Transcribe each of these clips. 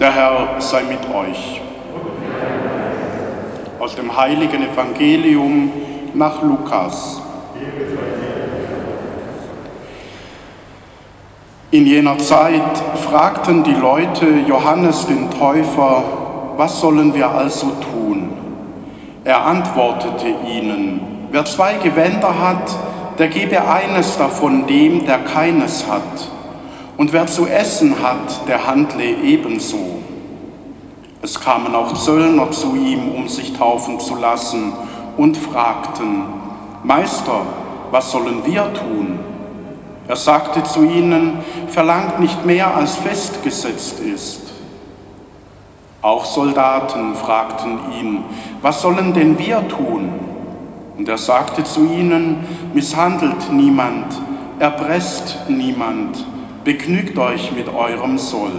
Der Herr sei mit euch. Aus dem heiligen Evangelium nach Lukas. In jener Zeit fragten die Leute Johannes den Täufer, was sollen wir also tun? Er antwortete ihnen, wer zwei Gewänder hat, der gebe eines davon dem, der keines hat. Und wer zu essen hat, der handle ebenso. Es kamen auch Zöllner zu ihm, um sich taufen zu lassen, und fragten, Meister, was sollen wir tun? Er sagte zu ihnen, verlangt nicht mehr, als festgesetzt ist. Auch Soldaten fragten ihn, was sollen denn wir tun? Und er sagte zu ihnen, misshandelt niemand, erpresst niemand, begnügt euch mit eurem Sold.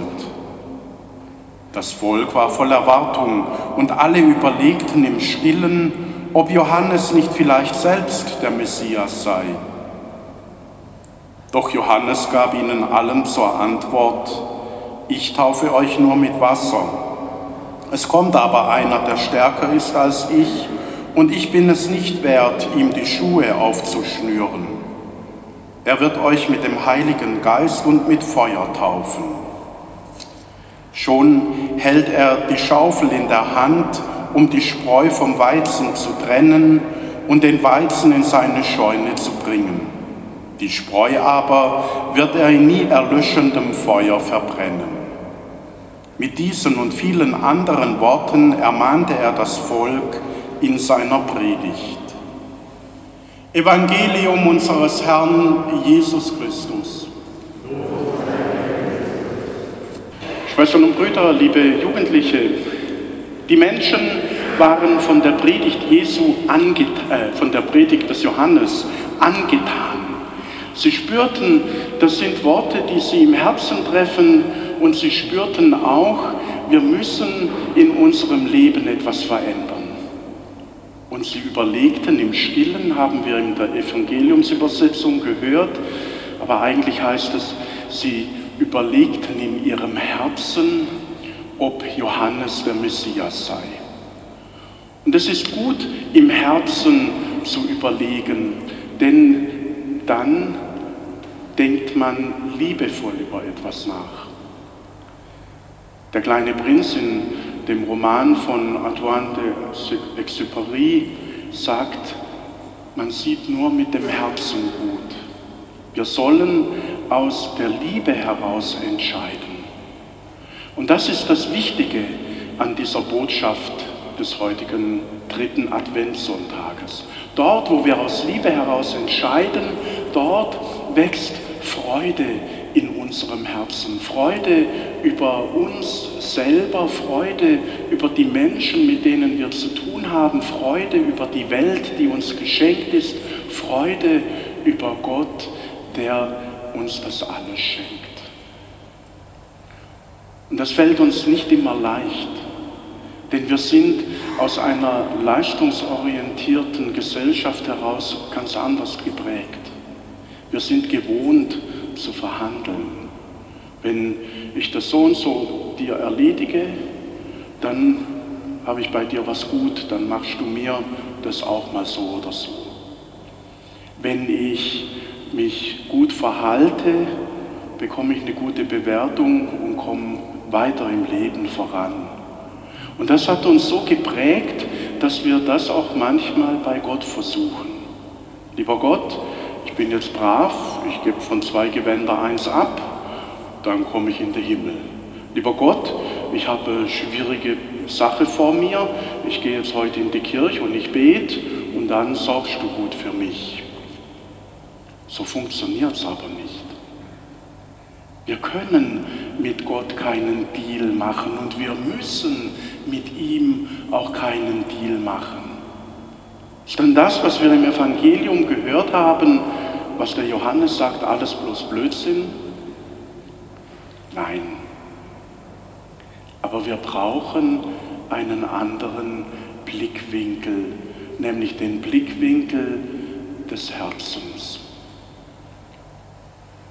Das Volk war voll Erwartung und alle überlegten im stillen, ob Johannes nicht vielleicht selbst der Messias sei. Doch Johannes gab ihnen allen zur Antwort, ich taufe euch nur mit Wasser. Es kommt aber einer, der stärker ist als ich, und ich bin es nicht wert, ihm die Schuhe aufzuschnüren. Er wird euch mit dem Heiligen Geist und mit Feuer taufen. Schon hält er die Schaufel in der Hand, um die Spreu vom Weizen zu trennen und den Weizen in seine Scheune zu bringen. Die Spreu aber wird er in nie erlöschendem Feuer verbrennen. Mit diesen und vielen anderen Worten ermahnte er das Volk in seiner Predigt. Evangelium unseres Herrn Jesus Christus. Schwestern und Brüder, liebe Jugendliche, die Menschen waren von der Predigt Jesu angetan, äh, von der Predigt des Johannes angetan. Sie spürten, das sind Worte, die sie im Herzen treffen und sie spürten auch, wir müssen in unserem Leben etwas verändern. Und sie überlegten im Stillen, haben wir in der Evangeliumsübersetzung gehört, aber eigentlich heißt es, sie überlegten in ihrem Herzen, ob Johannes der Messias sei. Und es ist gut, im Herzen zu überlegen, denn dann denkt man liebevoll über etwas nach. Der kleine Prinz in dem Roman von Antoine de Exupéry sagt, man sieht nur mit dem Herzen gut. Wir sollen aus der Liebe heraus entscheiden. Und das ist das Wichtige an dieser Botschaft des heutigen dritten Adventssonntages. Dort, wo wir aus Liebe heraus entscheiden, dort wächst Freude in unserem Herzen, Freude über uns selber, Freude über die Menschen, mit denen wir zu tun haben, Freude über die Welt, die uns geschenkt ist, Freude über Gott, der uns das alles schenkt. Und das fällt uns nicht immer leicht, denn wir sind aus einer leistungsorientierten Gesellschaft heraus ganz anders geprägt. Wir sind gewohnt zu verhandeln. Wenn ich das so und so dir erledige, dann habe ich bei dir was gut, dann machst du mir das auch mal so oder so. Wenn ich mich gut verhalte, bekomme ich eine gute Bewertung und komme weiter im Leben voran. Und das hat uns so geprägt, dass wir das auch manchmal bei Gott versuchen. Lieber Gott, bin jetzt brav, ich gebe von zwei Gewänder eins ab, dann komme ich in den Himmel. Lieber Gott, ich habe eine schwierige Sache vor mir, ich gehe jetzt heute in die Kirche und ich bete und dann sorgst du gut für mich. So funktioniert es aber nicht. Wir können mit Gott keinen Deal machen und wir müssen mit ihm auch keinen Deal machen. Ist dann das, was wir im Evangelium gehört haben, was der Johannes sagt, alles bloß Blödsinn? Nein. Aber wir brauchen einen anderen Blickwinkel, nämlich den Blickwinkel des Herzens.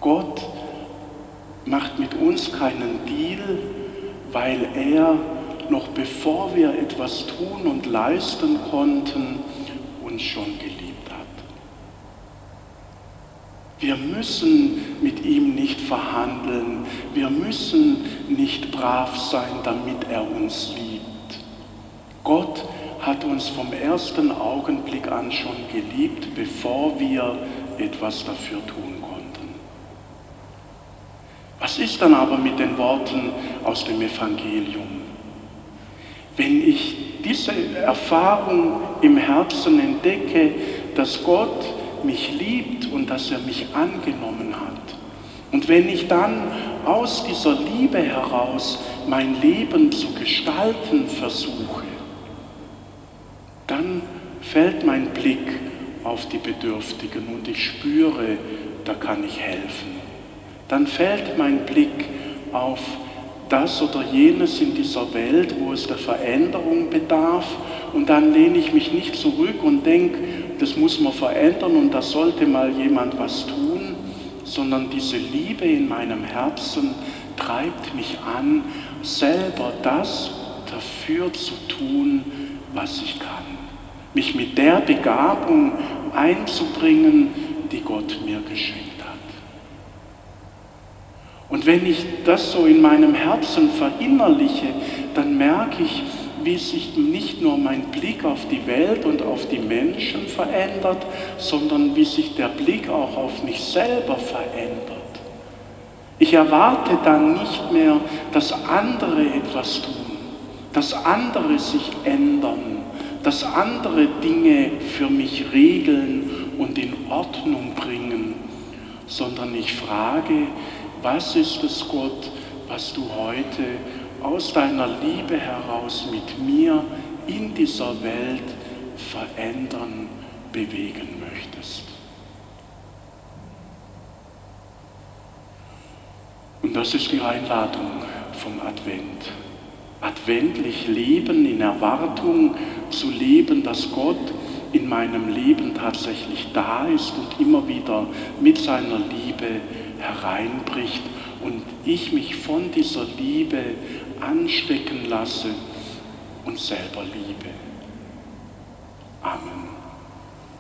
Gott macht mit uns keinen Deal, weil er noch bevor wir etwas tun und leisten konnten, uns schon geliebt. Wir müssen mit ihm nicht verhandeln, wir müssen nicht brav sein, damit er uns liebt. Gott hat uns vom ersten Augenblick an schon geliebt, bevor wir etwas dafür tun konnten. Was ist dann aber mit den Worten aus dem Evangelium? Wenn ich diese Erfahrung im Herzen entdecke, dass Gott mich liebt und dass er mich angenommen hat, und wenn ich dann aus dieser Liebe heraus mein Leben zu gestalten versuche, dann fällt mein Blick auf die Bedürftigen und ich spüre, da kann ich helfen. Dann fällt mein Blick auf das oder jenes in dieser Welt, wo es der Veränderung bedarf. Und dann lehne ich mich nicht zurück und denke, das muss man verändern und da sollte mal jemand was tun, sondern diese Liebe in meinem Herzen treibt mich an, selber das dafür zu tun, was ich kann. Mich mit der Begabung einzubringen, die Gott mir geschenkt und wenn ich das so in meinem Herzen verinnerliche, dann merke ich, wie sich nicht nur mein Blick auf die Welt und auf die Menschen verändert, sondern wie sich der Blick auch auf mich selber verändert. Ich erwarte dann nicht mehr, dass andere etwas tun, dass andere sich ändern, dass andere Dinge für mich regeln und in Ordnung bringen, sondern ich frage, was ist es, Gott, was du heute aus deiner Liebe heraus mit mir in dieser Welt verändern, bewegen möchtest? Und das ist die Einladung vom Advent. Adventlich leben, in Erwartung zu leben, dass Gott in meinem Leben tatsächlich da ist und immer wieder mit seiner Liebe hereinbricht und ich mich von dieser Liebe anstecken lasse und selber liebe. Amen.